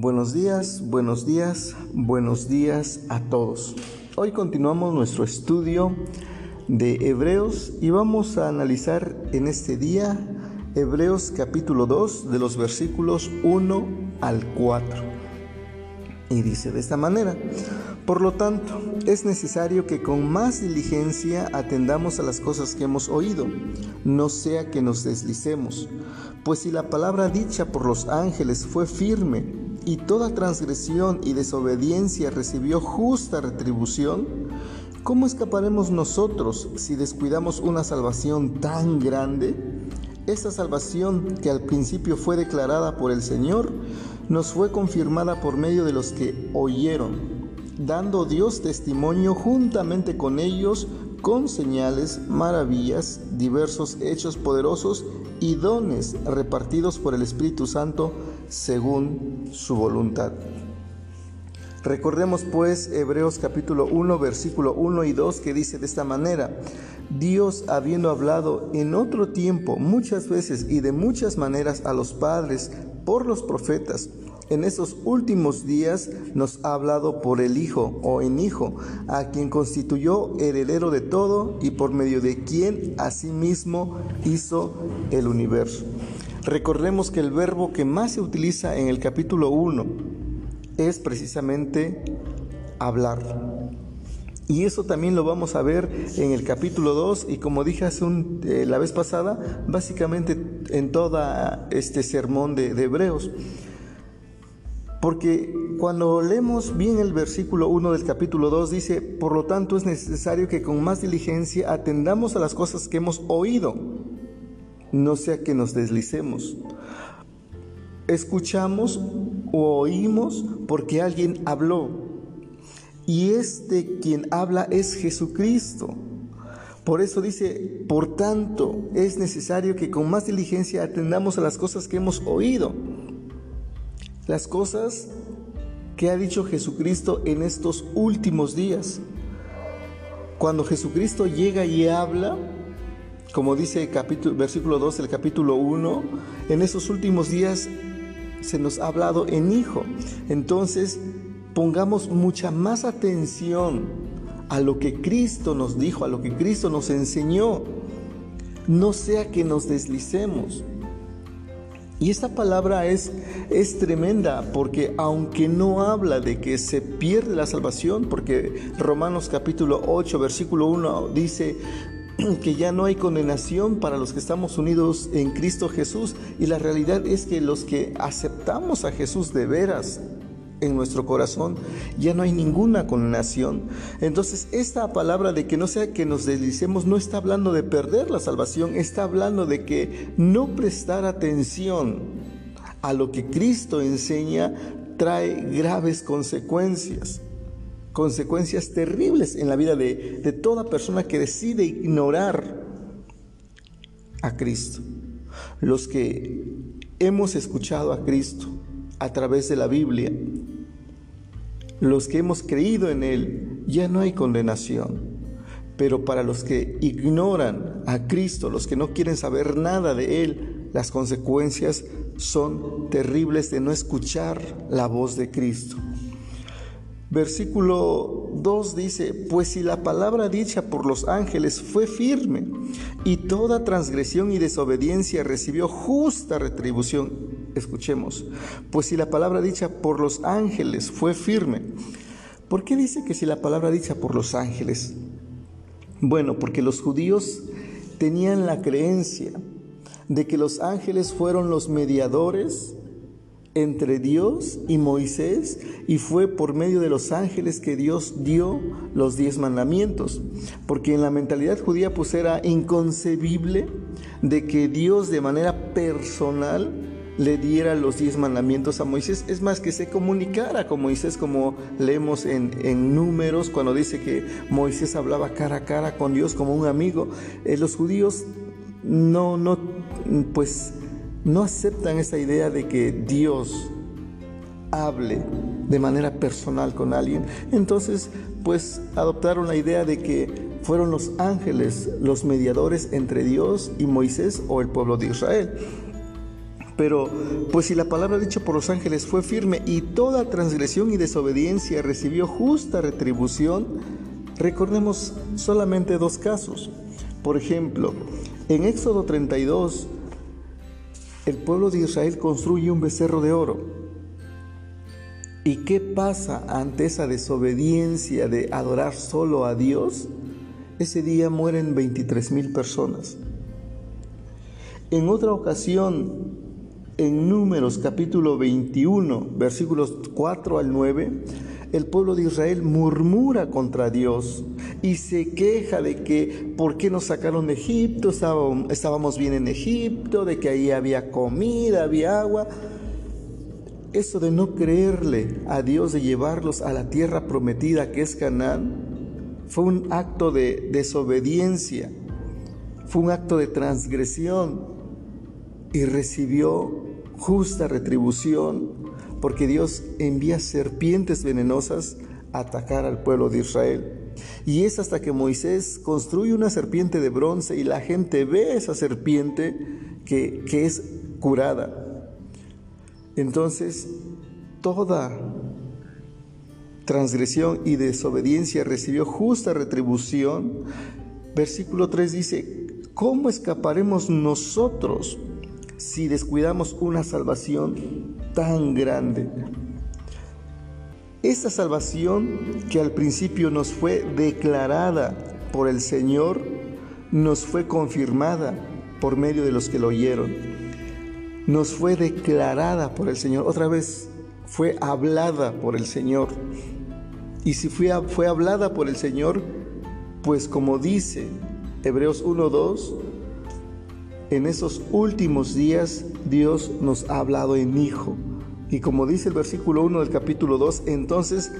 Buenos días, buenos días, buenos días a todos. Hoy continuamos nuestro estudio de Hebreos y vamos a analizar en este día Hebreos capítulo 2 de los versículos 1 al 4. Y dice de esta manera, por lo tanto, es necesario que con más diligencia atendamos a las cosas que hemos oído, no sea que nos deslicemos, pues si la palabra dicha por los ángeles fue firme y toda transgresión y desobediencia recibió justa retribución, ¿cómo escaparemos nosotros si descuidamos una salvación tan grande? Esta salvación que al principio fue declarada por el Señor, nos fue confirmada por medio de los que oyeron dando Dios testimonio juntamente con ellos con señales, maravillas, diversos hechos poderosos y dones repartidos por el Espíritu Santo según su voluntad. Recordemos pues Hebreos capítulo 1 versículo 1 y 2 que dice de esta manera, Dios habiendo hablado en otro tiempo muchas veces y de muchas maneras a los padres por los profetas, en esos últimos días nos ha hablado por el Hijo o en Hijo, a quien constituyó heredero de todo y por medio de quien asimismo hizo el universo. Recordemos que el verbo que más se utiliza en el capítulo 1 es precisamente hablar. Y eso también lo vamos a ver en el capítulo 2 y como dije hace un, eh, la vez pasada, básicamente en todo este sermón de, de Hebreos. Porque cuando leemos bien el versículo 1 del capítulo 2 dice, por lo tanto es necesario que con más diligencia atendamos a las cosas que hemos oído, no sea que nos deslicemos. Escuchamos o oímos porque alguien habló. Y este quien habla es Jesucristo. Por eso dice, por tanto es necesario que con más diligencia atendamos a las cosas que hemos oído las cosas que ha dicho Jesucristo en estos últimos días. Cuando Jesucristo llega y habla, como dice capítulo, versículo 2 del capítulo 1, en esos últimos días se nos ha hablado en hijo. Entonces, pongamos mucha más atención a lo que Cristo nos dijo, a lo que Cristo nos enseñó. No sea que nos deslicemos. Y esta palabra es, es tremenda porque aunque no habla de que se pierde la salvación, porque Romanos capítulo 8 versículo 1 dice que ya no hay condenación para los que estamos unidos en Cristo Jesús y la realidad es que los que aceptamos a Jesús de veras en nuestro corazón, ya no hay ninguna condenación. Entonces, esta palabra de que no sea que nos deslicemos no está hablando de perder la salvación, está hablando de que no prestar atención a lo que Cristo enseña trae graves consecuencias, consecuencias terribles en la vida de, de toda persona que decide ignorar a Cristo. Los que hemos escuchado a Cristo, a través de la Biblia, los que hemos creído en Él, ya no hay condenación. Pero para los que ignoran a Cristo, los que no quieren saber nada de Él, las consecuencias son terribles de no escuchar la voz de Cristo. Versículo 2 dice, pues si la palabra dicha por los ángeles fue firme y toda transgresión y desobediencia recibió justa retribución, escuchemos, pues si la palabra dicha por los ángeles fue firme, ¿por qué dice que si la palabra dicha por los ángeles? Bueno, porque los judíos tenían la creencia de que los ángeles fueron los mediadores entre Dios y Moisés y fue por medio de los ángeles que Dios dio los diez mandamientos. Porque en la mentalidad judía pues era inconcebible de que Dios de manera personal le diera los diez mandamientos a Moisés. Es más, que se comunicara con Moisés como leemos en, en números cuando dice que Moisés hablaba cara a cara con Dios como un amigo. Eh, los judíos no, no, pues no aceptan esa idea de que Dios hable de manera personal con alguien. Entonces, pues adoptaron la idea de que fueron los ángeles los mediadores entre Dios y Moisés o el pueblo de Israel. Pero, pues si la palabra dicha por los ángeles fue firme y toda transgresión y desobediencia recibió justa retribución, recordemos solamente dos casos. Por ejemplo, en Éxodo 32, el pueblo de Israel construye un becerro de oro. ¿Y qué pasa ante esa desobediencia de adorar solo a Dios? Ese día mueren 23 mil personas. En otra ocasión, en Números capítulo 21, versículos 4 al 9, el pueblo de Israel murmura contra Dios y se queja de que por qué nos sacaron de Egipto, estábamos bien en Egipto, de que ahí había comida, había agua. Eso de no creerle a Dios, de llevarlos a la tierra prometida que es Canaán, fue un acto de desobediencia, fue un acto de transgresión y recibió justa retribución, porque Dios envía serpientes venenosas a atacar al pueblo de Israel. Y es hasta que Moisés construye una serpiente de bronce y la gente ve esa serpiente que, que es curada. Entonces, toda transgresión y desobediencia recibió justa retribución. Versículo 3 dice, ¿cómo escaparemos nosotros si descuidamos una salvación tan grande. Esta salvación que al principio nos fue declarada por el Señor, nos fue confirmada por medio de los que lo oyeron. Nos fue declarada por el Señor. Otra vez fue hablada por el Señor. Y si fue, fue hablada por el Señor, pues como dice Hebreos 1.2, en esos últimos días Dios nos ha hablado en Hijo. Y como dice el versículo 1 del capítulo 2, entonces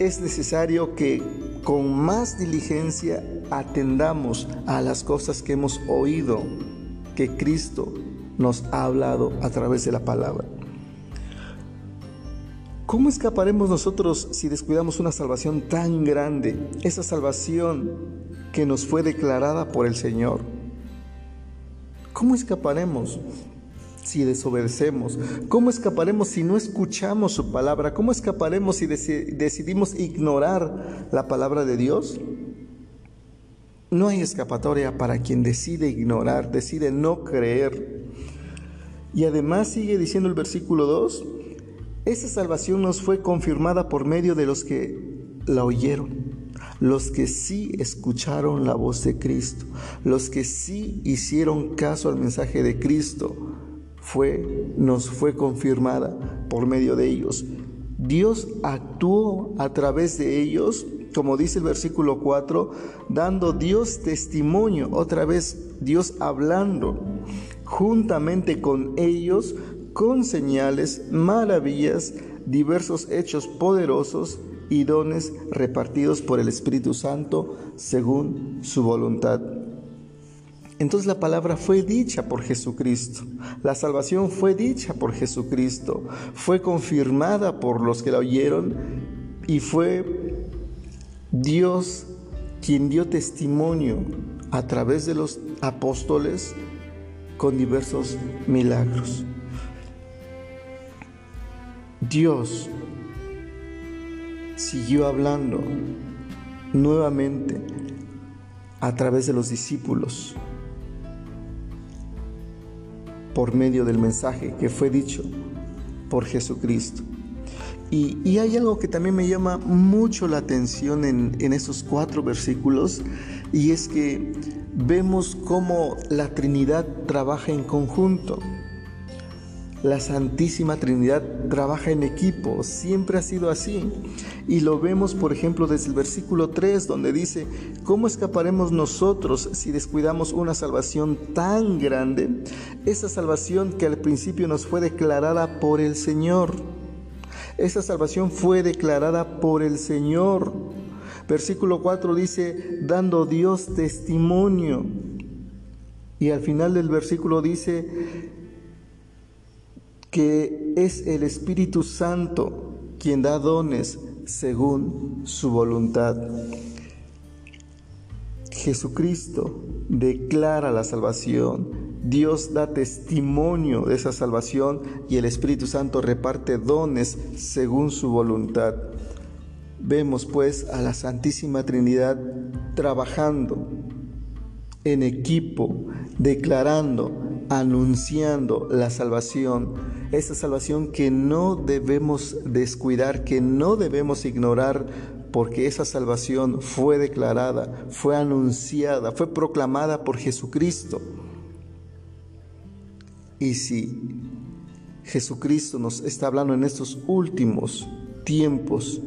es necesario que con más diligencia atendamos a las cosas que hemos oído, que Cristo nos ha hablado a través de la palabra. ¿Cómo escaparemos nosotros si descuidamos una salvación tan grande? Esa salvación que nos fue declarada por el Señor. ¿Cómo escaparemos si desobedecemos? ¿Cómo escaparemos si no escuchamos su palabra? ¿Cómo escaparemos si decidimos ignorar la palabra de Dios? No hay escapatoria para quien decide ignorar, decide no creer. Y además sigue diciendo el versículo 2, esa salvación nos fue confirmada por medio de los que la oyeron los que sí escucharon la voz de Cristo, los que sí hicieron caso al mensaje de Cristo, fue, nos fue confirmada por medio de ellos. Dios actuó a través de ellos, como dice el versículo 4, dando Dios testimonio, otra vez Dios hablando, juntamente con ellos, con señales, maravillas, diversos hechos poderosos y dones repartidos por el Espíritu Santo según su voluntad. Entonces la palabra fue dicha por Jesucristo, la salvación fue dicha por Jesucristo, fue confirmada por los que la oyeron y fue Dios quien dio testimonio a través de los apóstoles con diversos milagros. Dios siguió hablando nuevamente a través de los discípulos por medio del mensaje que fue dicho por Jesucristo. Y, hay algo que también me llama mucho la atención en, en esos cuatro versículos y es que vemos cómo la Trinidad trabaja en conjunto. La Santísima Trinidad trabaja en equipo, siempre ha sido así. Y lo vemos, por ejemplo, desde el versículo 3, donde dice, ¿cómo escaparemos nosotros si descuidamos una salvación tan grande? Esa salvación que al principio nos fue declarada por el Señor. Esa salvación fue declarada por el Señor. Versículo 4 dice, dando Dios testimonio. Y al final del versículo dice, que es el Espíritu Santo quien da dones según su voluntad. Jesucristo declara la salvación Dios da testimonio de esa salvación y el Espíritu Santo reparte dones según su voluntad. Vemos pues a la Santísima Trinidad trabajando en equipo, declarando, anunciando la salvación, esa salvación que no debemos descuidar, que no debemos ignorar, porque esa salvación fue declarada, fue anunciada, fue proclamada por Jesucristo. Y si Jesucristo nos está hablando en estos últimos tiempos,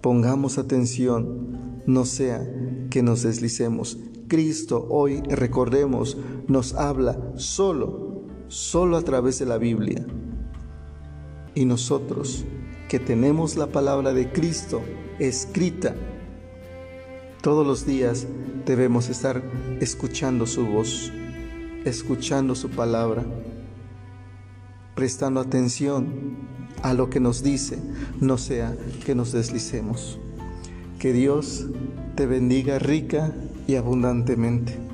pongamos atención, no sea que nos deslicemos. Cristo hoy, recordemos, nos habla solo, solo a través de la Biblia. Y nosotros, que tenemos la palabra de Cristo escrita, todos los días debemos estar escuchando su voz escuchando su palabra, prestando atención a lo que nos dice, no sea que nos deslicemos. Que Dios te bendiga rica y abundantemente.